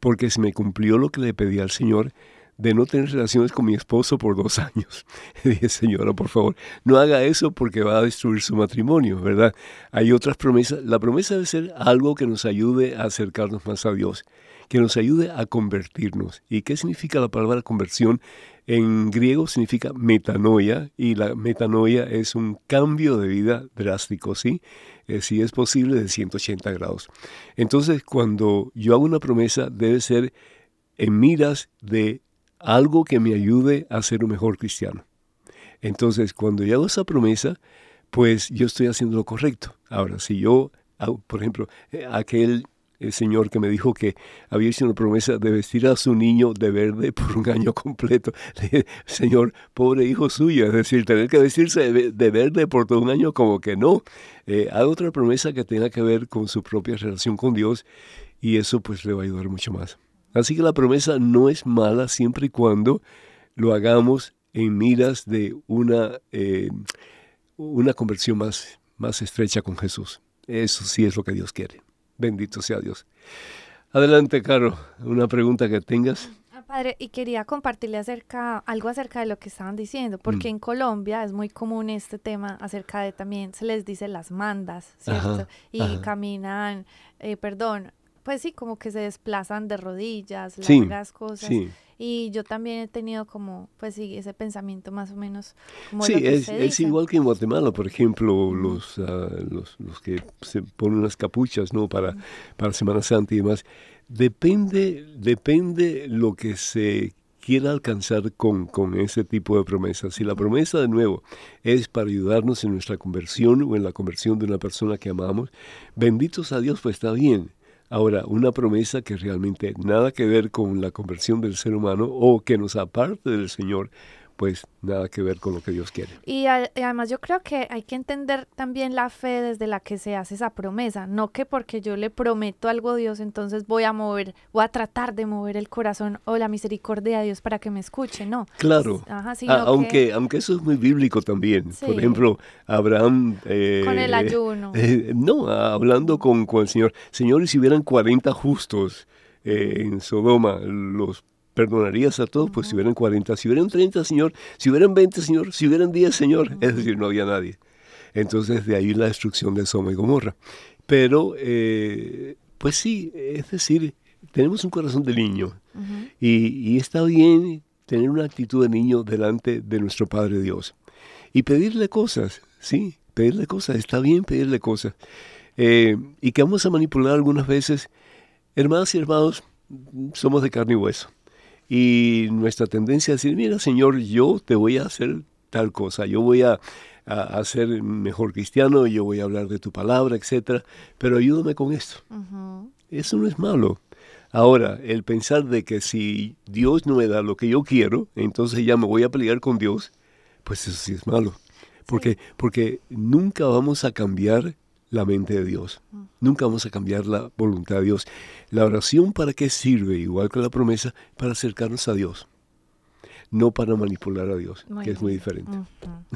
porque se me cumplió lo que le pedí al Señor, de no tener relaciones con mi esposo por dos *laughs* años. dije, señora, por favor, no haga eso porque va a destruir su matrimonio, ¿verdad? Hay otras promesas. La promesa debe ser algo que nos ayude a acercarnos más a Dios, que nos ayude a convertirnos. ¿Y qué significa la palabra conversión? En griego significa metanoia y la metanoia es un cambio de vida drástico, ¿sí? Eh, si es posible, de 180 grados. Entonces, cuando yo hago una promesa, debe ser en miras de algo que me ayude a ser un mejor cristiano. Entonces, cuando yo hago esa promesa, pues yo estoy haciendo lo correcto. Ahora, si yo, por ejemplo, eh, aquel eh, señor que me dijo que había hecho una promesa de vestir a su niño de verde *laughs* por un año completo. señor, pobre hijo suyo, es decir, tener que vestirse de, verde por todo un año, como que no. Eh, haga otra promesa que tenga que ver con su propia relación con Dios y eso pues le va a ayudar mucho más. Así que la promesa no es mala siempre y cuando lo hagamos en miras de una, eh, una conversión más, más estrecha con Jesús. Eso sí es lo que Dios quiere. Bendito sea Dios. Adelante, Caro, una pregunta que tengas. Ah, padre, y quería compartirle acerca, algo acerca de lo que estaban diciendo, porque mm. en Colombia es muy común este tema acerca de también, se les dice las mandas, ¿cierto? y caminan, eh, perdón, pues sí, como que se desplazan de rodillas, largas cosas. Y yo también he tenido como, pues sí, ese pensamiento más o menos como Sí, lo que es, es igual que en Guatemala, por ejemplo, los, uh, los, los, que se ponen unas capuchas, ¿no? Para, para Semana Santa y demás. Depende, depende lo que se quiera alcanzar con, con ese tipo de promesas. Si la promesa, de nuevo, es para ayudarnos en nuestra conversión o en la conversión de una persona que amamos, benditos a Dios, pues está bien. Ahora, una promesa que realmente nada que ver con la conversión del ser humano o que nos aparte del Señor, pues nada que ver con lo que Dios quiere. Y, además yo creo que hay que entender también la fe desde la que se hace esa promesa, no que porque yo le prometo algo a Dios, entonces voy a mover, voy a tratar de mover el corazón o la misericordia de Dios para que me escuche, no. Claro. aunque, aunque eso es muy bíblico también. Por ejemplo, Abraham... Eh, con el ayuno. Eh, no, hablando con, con el Señor. Señor, y si hubieran 40 justos eh, en Sodoma, los perdonarías a todos, pues si hubieran 40, si hubieran 30, Señor, si hubieran 20, Señor, si hubieran 10, Señor, es decir, no había nadie. Entonces de ahí la destrucción de Soma y Gomorra. Pero, eh, pues sí, es decir, tenemos un corazón de niño y, está bien tener una actitud de niño delante de nuestro Padre Dios y pedirle cosas, sí, pedirle cosas, está bien pedirle cosas. Eh, y que vamos a manipular algunas veces, hermanos y hermanos, somos de carne y hueso. Y nuestra tendencia es decir, mira Señor, yo te voy a hacer tal cosa, yo voy a, a, ser mejor cristiano, yo voy a hablar de tu palabra, etcétera, pero ayúdame con esto. Eso no es malo. Ahora, el pensar de que si Dios no me da lo que yo quiero, entonces ya me voy a pelear con Dios, pues eso sí es malo. Porque, porque nunca vamos a cambiar la mente de Dios. Nunca vamos a cambiar la voluntad de Dios. La oración para qué sirve, igual que la promesa, para acercarnos a Dios. No para manipular a Dios, que es muy diferente.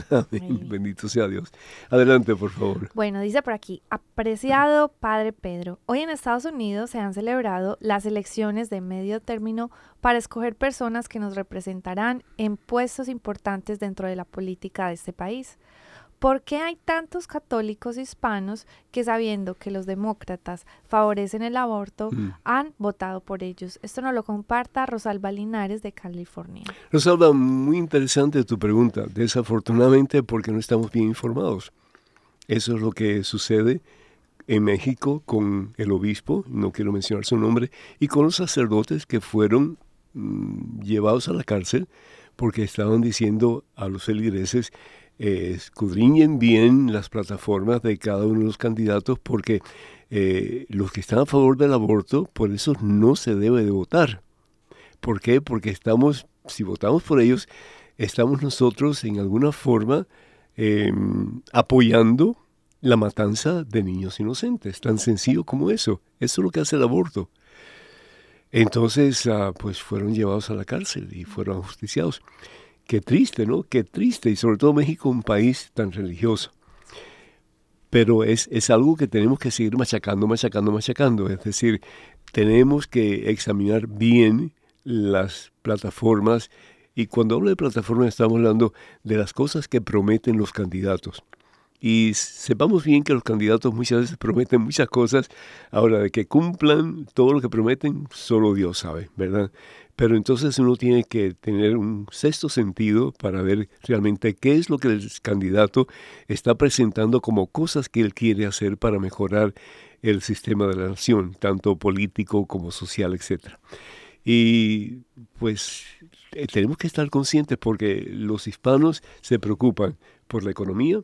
*laughs* Bendito sea Dios. Adelante, por favor. Bueno, dice por aquí, apreciado Padre Pedro, hoy en Estados Unidos se han celebrado las elecciones de medio término para escoger personas que nos representarán en puestos importantes dentro de la política de este país. ¿Por qué hay tantos católicos hispanos que sabiendo que los demócratas favorecen el aborto mm. han votado por ellos? Esto nos lo comparta Rosalba Linares de California. Rosalba, muy interesante tu pregunta. Desafortunadamente porque no estamos bien informados. Eso es lo que sucede en México con el obispo, no quiero mencionar su nombre, y con los sacerdotes que fueron mm, llevados a la cárcel porque estaban diciendo a los feligreses escudriñen bien las plataformas de cada uno de los candidatos porque eh, los que están a favor del aborto, por eso no se debe de votar. ¿Por qué? Porque estamos, si votamos por ellos, estamos nosotros en alguna forma em, apoyando la matanza de niños inocentes, tan sencillo como eso. Eso es lo que hace el aborto. Entonces, ah, pues fueron llevados a la cárcel y fueron ajusticiados. Qué triste, ¿no? Qué triste. Y sobre todo México, un país tan religioso. Pero es, es algo que tenemos que seguir machacando, machacando, machacando. Es decir, tenemos que examinar bien las plataformas. Y cuando hablo de plataformas estamos hablando de las cosas que prometen los candidatos. Y sepamos bien que los candidatos muchas veces prometen muchas cosas. Ahora, de que cumplan todo lo que prometen, solo Dios sabe, ¿verdad? Pero entonces uno tiene que tener un sexto sentido para ver realmente qué es lo que el candidato está presentando como cosas que él quiere hacer para mejorar el sistema de la nación, tanto político como social, etc. Y pues eh, tenemos que estar conscientes porque los hispanos se preocupan por la economía,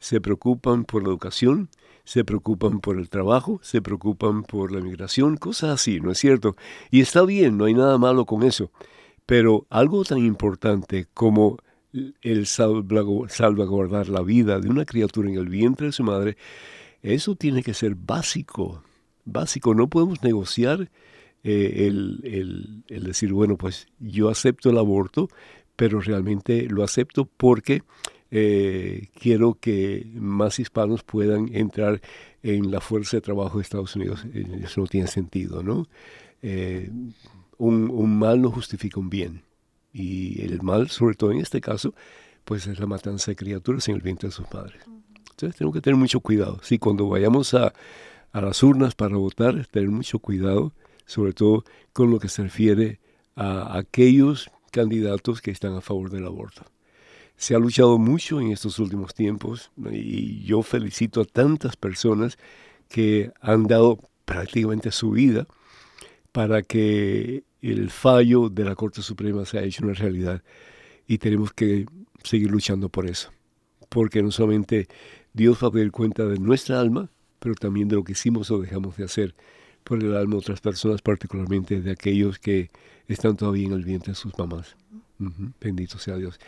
se preocupan por la educación, se preocupan por el trabajo, se preocupan por la migración, cosas así, ¿no es cierto? Y está bien, no hay nada malo con eso. Pero algo tan importante como el salvaguardar la vida de una criatura en el vientre de su madre, eso tiene que ser básico, básico. No podemos negociar eh, el, el decir, bueno, pues yo acepto el aborto, pero realmente lo acepto porque eh, quiero que más hispanos puedan entrar en la fuerza de trabajo de Estados Unidos. Eh, eso no tiene sentido, ¿no? Eh, un, mal no justifica un bien. Y el mal, sobre todo en este caso, pues es la matanza de criaturas en el vientre de sus padres. Entonces tenemos que tener mucho cuidado. Sí, cuando vayamos a, a las urnas para votar, tener mucho cuidado, sobre todo con lo que se refiere a aquellos candidatos que están a favor del aborto. Se ha luchado mucho en estos últimos tiempos y yo felicito a tantas personas que han dado prácticamente su vida para que el fallo de la Corte Suprema sea hecho una realidad y tenemos que seguir luchando por eso, porque no solamente Dios va a pedir cuenta de nuestra alma, pero también de lo que hicimos o dejamos de hacer por el alma de otras personas, particularmente de aquellos que están todavía en el vientre de sus mamás. Bendito sea Dios.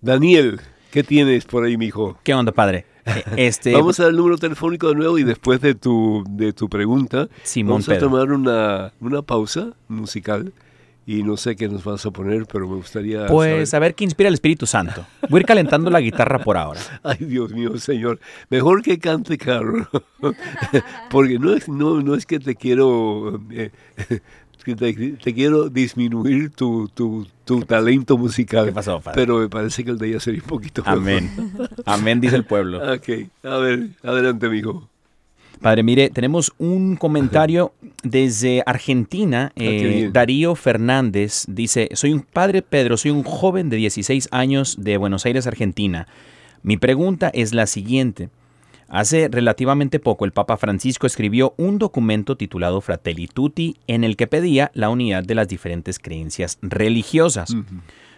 Daniel, ¿qué tienes por ahí, mijo? ¿Qué onda, padre? Eh, *laughs* este, Vamos a dar el número telefónico de nuevo y después de tu, de tu pregunta, Simón vamos a Pedro. tomar una, una pausa musical. Y no sé qué nos vas a poner, pero me gustaría Pues saber. a ver qué inspira el Espíritu Santo. Voy a ir calentando la guitarra por ahora. *laughs* Ay, Dios mío, Señor. Mejor que cante Carlos. *laughs* Porque no es, no, no es que te quiero... eh, te, te quiero disminuir tu, tu, tu talento musical. ¿Qué pasó, padre? Pero me parece que el de ella sería un poquito mejor. Amén. Amén, dice el pueblo. *laughs* Ok, a ver, adelante, mijo. Padre, mire, tenemos un comentario desde Argentina. qué eh. Darío Fernández dice, soy un padre Pedro, soy un joven de 16 años de Buenos Aires, Argentina. Mi pregunta es la siguiente. Hace relativamente poco el Papa Francisco escribió un documento titulado Fratelli Tutti en el que pedía la unidad de las diferentes creencias religiosas.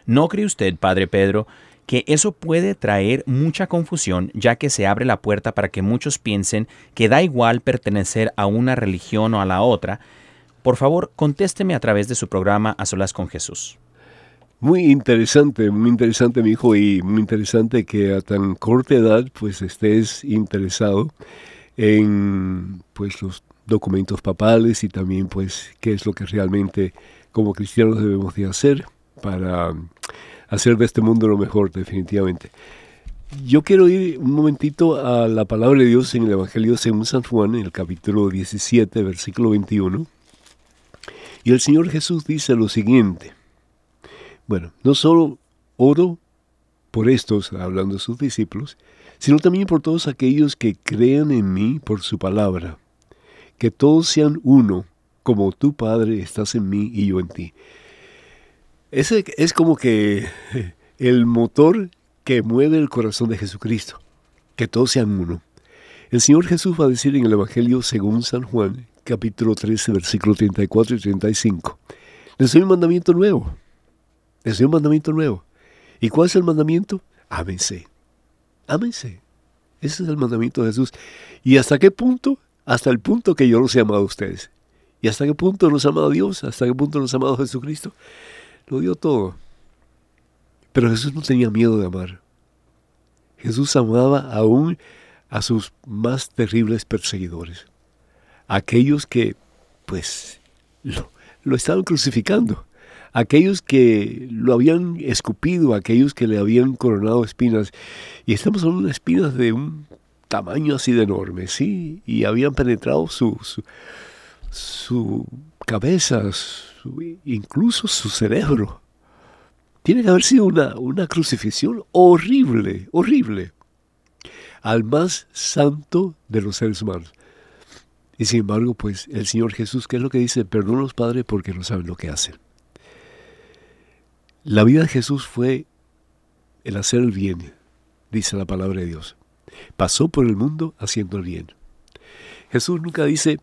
¿No cree usted, Padre Pedro, que eso puede traer mucha confusión ya que se abre la puerta para que muchos piensen que da igual pertenecer a una religión o a la otra? Por favor, contésteme a través de su programa A Solas con Jesús. Muy interesante, muy interesante, mi hijo, y muy interesante que a tan corta edad pues estés interesado en pues los documentos papales y también pues qué es lo que realmente como cristianos debemos de hacer para hacer de este mundo lo mejor definitivamente. Yo quiero ir un momentito a la palabra de Dios en el Evangelio según San Juan, en el capítulo 17, versículo 21. Y el Señor Jesús dice lo siguiente. Bueno, no solo oro por estos, hablando sus discípulos, sino también por todos aquellos que crean en mí por su palabra, que todos sean uno, como tu Padre estás en mí y yo en ti. Ese es como que *laughs* el motor que mueve el corazón de Jesucristo, que todos sean uno. El Señor Jesús va a decir en el Evangelio según San Juan, capítulo 13, versículos 34 y 35, les doy un mandamiento nuevo, les doy un mandamiento nuevo. ¿Y cuál es el mandamiento? Ámense. Ámense. Ese es el mandamiento de Jesús. ¿Y hasta qué punto? Hasta el punto que yo los he amado a ustedes. ¿Y hasta qué punto los ha amado Dios? ¿Hasta qué punto los ha amado Jesucristo? Lo dio todo. Pero Jesús no tenía miedo de amar. Jesús amaba aún a sus más terribles perseguidores. Aquellos que, pues, lo estaban crucificando aquellos que lo habían escupido, aquellos que le habían coronado espinas. Y estamos hablando de espinas de un tamaño así de enorme, sí, y habían penetrado su, su, su cabeza, incluso su cerebro. Tiene que haber sido una, una crucifixión horrible, horrible, al más santo de los seres humanos. Y sin embargo, pues el Señor Jesús, ¿qué es lo que dice? Perdónanos, Padre, porque no saben lo que hacen. La vida de Jesús fue el hacer el bien, dice la palabra de Dios. Pasó por el mundo haciendo el bien. Jesús nunca dice,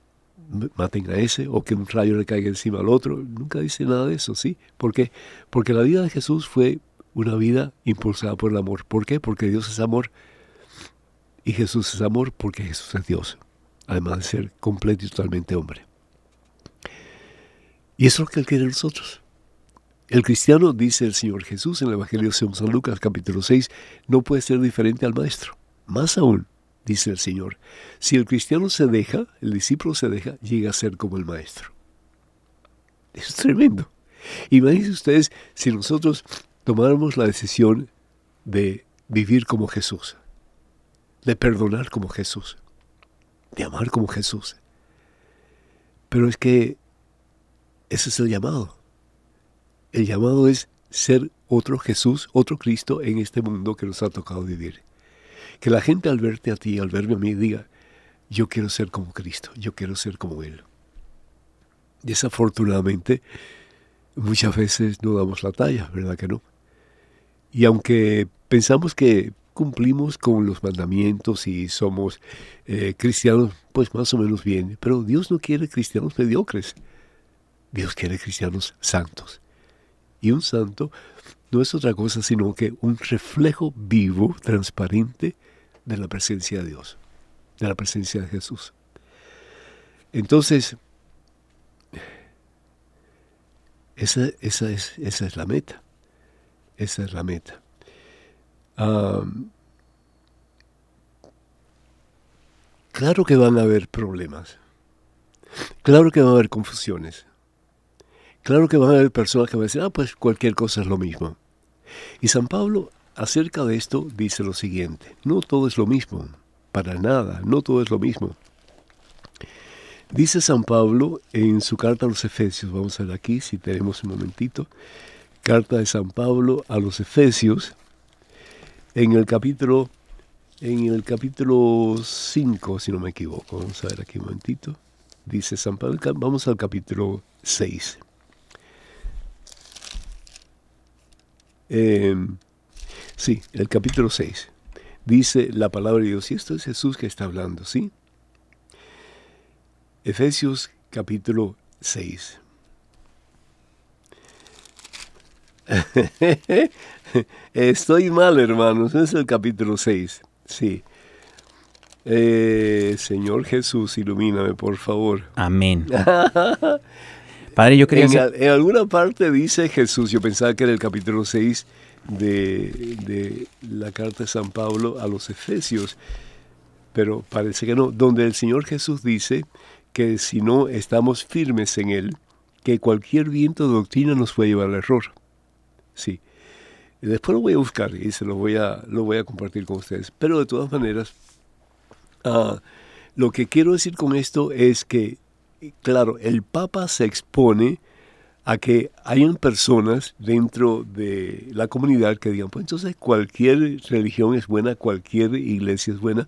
"M- maten a ese o que un rayo le caiga encima al otro. Nunca dice nada de eso, ¿sí? ¿Por qué? Porque la vida de Jesús fue una vida impulsada por el amor. ¿Por qué? Porque Dios es amor. Y Jesús es amor porque Jesús es Dios. Además de ser completo y totalmente hombre. Y eso es lo que Él quiere de nosotros. El cristiano, dice el Señor Jesús en el Evangelio según San Lucas capítulo 6, no puede ser diferente al Maestro. Más aún, dice el Señor, si el cristiano se deja, el discípulo se deja, llega a ser como el Maestro. Es tremendo. Imagínense ustedes si nosotros tomáramos la decisión de vivir como Jesús, de perdonar como Jesús, de amar como Jesús. Pero es que ese es el llamado. El llamado es ser otro Jesús, otro Cristo en este mundo que nos ha tocado vivir. Que la gente al verte a ti, al verme a mí, diga, yo quiero ser como Cristo, yo quiero ser como Él. Desafortunadamente, muchas veces no damos la talla, ¿verdad que no? Y aunque pensamos que cumplimos con los mandamientos y somos eh, cristianos, pues más o menos bien, pero Dios no quiere cristianos mediocres. Dios quiere cristianos santos. Y un santo no es otra cosa sino que un reflejo vivo, transparente de la presencia de Dios, de la presencia de Jesús. Entonces, esa, esa, es, esa es la meta. Esa es la meta. claro que van a haber problemas. Claro que van a haber confusiones. Claro que van a haber personas que van a decir, ah, pues cualquier cosa es lo mismo. Y San Pablo acerca de esto dice lo siguiente, no todo es lo mismo, para nada, no todo es lo mismo. Dice San Pablo en su carta a los Efesios, vamos a ver aquí si tenemos un momentito, carta de San Pablo a los Efesios, en el capítulo, en el capítulo 5, si no me equivoco, vamos a ver aquí un momentito, dice San Pablo, vamos al capítulo 6. Em, sí, el capítulo 6. Dice la palabra de Dios, y esto es Jesús que está hablando, ¿sí? Efesios capítulo 6. *laughs* Estoy mal, hermanos, es el capítulo 6, sí. Eh, Señor Jesús, ilumíname, por favor. Amén. *laughs* Padre, yo quería... En, alguna parte dice Jesús, yo pensaba que era el capítulo 6 de, la carta de San Pablo a los Efesios, pero parece que no, donde el Señor Jesús dice que si no estamos firmes en Él, que cualquier viento de doctrina nos puede llevar al error. Sí. Después lo voy a buscar y se lo voy a, lo voy a compartir con ustedes. Pero de todas maneras, ah, lo que quiero decir con esto es que claro, el Papa se expone a que hayan personas dentro de la comunidad que digan, pues entonces cualquier religión es buena, cualquier iglesia es buena.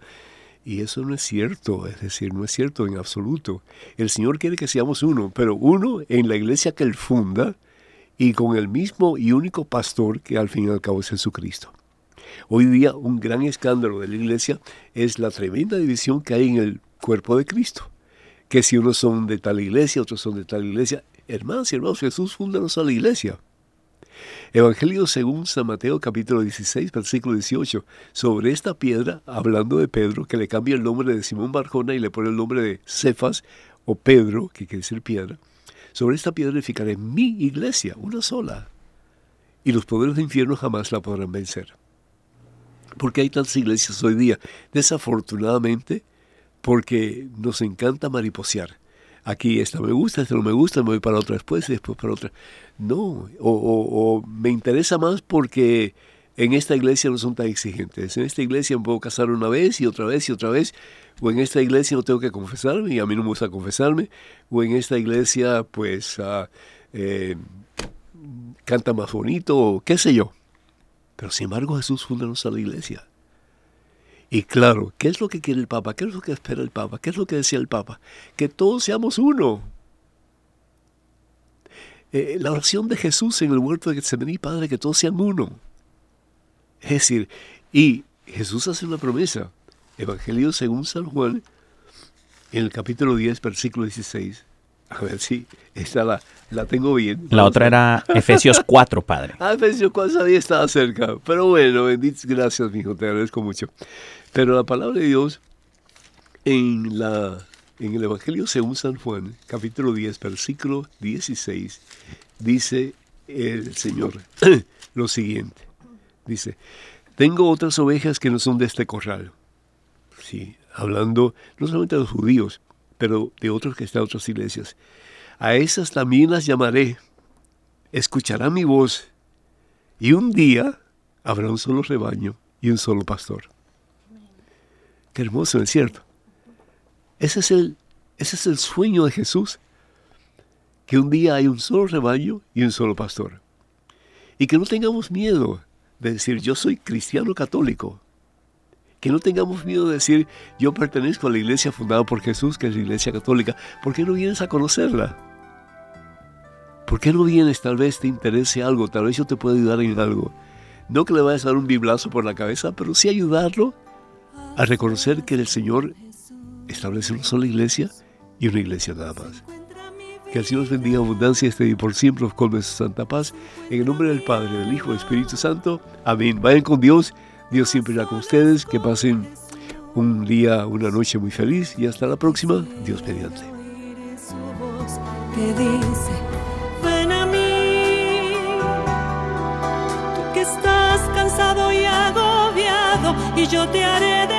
Y eso no es cierto, es decir, no es cierto en absoluto. El Señor quiere que seamos uno, pero uno en la iglesia que Él funda y con el mismo y único pastor que al fin y al cabo es Jesucristo. Hoy día un gran escándalo de la iglesia es la tremenda división que hay en el cuerpo de Cristo que si unos son de tal iglesia, otros son de tal iglesia. Hermanos y hermanos, Jesús funda una sola iglesia. Evangelio según San Mateo capítulo 16, versículo 18. Sobre esta piedra, hablando de Pedro, que le cambia el nombre de Simón Barjona y le pone el nombre de Cefas o Pedro, que quiere decir piedra. Sobre esta piedra edificaré mi iglesia, una sola. Y los poderes del infierno jamás la podrán vencer. Porque hay tantas iglesias hoy día. Desafortunadamente, porque nos encanta mariposear. Aquí esta me gusta, esta no me gusta, me voy para otra después y después para otra. No, o, me interesa más porque en esta iglesia no son tan exigentes. En esta iglesia me puedo casar una vez y otra vez y otra vez. O en esta iglesia no tengo que confesarme y a mí no me gusta confesarme. O en esta iglesia pues eh, canta más bonito o qué sé yo. Pero sin embargo Jesús funda nuestra iglesia. Y claro, ¿qué es lo que quiere el Papa? ¿Qué es lo que espera el Papa? ¿Qué es lo que decía el Papa? Que todos seamos uno. Eh, la oración de Jesús en el huerto de Getsemaní, Padre, que todos sean uno. Es decir, y Jesús hace una promesa. Evangelio según San Juan, en el capítulo 10, versículo 16. A ver si esta la, la tengo bien. La otra era Efesios *laughs* 4, Padre. Ah, Efesios 4 sabía estaba cerca. Pero bueno, benditas gracias, mi hijo, te agradezco mucho. Pero la palabra de Dios en, la, en el Evangelio según San Juan, capítulo 10, versículo 16, dice el Señor *clears throat* lo siguiente. Dice, tengo otras ovejas que no son de este corral. Sí, hablando no solamente de los judíos, pero de otros que están en otras iglesias. A esas también las llamaré, escucharán mi voz, y un día habrá un solo rebaño y un solo pastor. Hermoso, ¿no es cierto? Ese es, el, ese es el sueño de Jesús, que un día hay un solo rebaño y un solo pastor. Y que no tengamos miedo de decir, yo soy cristiano católico. Que no tengamos miedo de decir, yo pertenezco a la iglesia fundada por Jesús, que es la iglesia católica. ¿Por qué no vienes a conocerla? ¿Por qué no vienes? Tal vez te interese algo, tal vez yo te pueda ayudar en algo. No que le vayas a dar un biblazo por la cabeza, pero sí ayudarlo a reconocer que el Señor establece una sola iglesia y una iglesia nada más. Que el Señor os bendiga abundancia este y por siempre os colme su santa paz. En el nombre del Padre, del Hijo del Espíritu Santo. Amén. Vayan con Dios. Dios siempre irá con ustedes. Que pasen un día, una noche muy feliz y hasta la próxima. Dios mediante. y yo te haré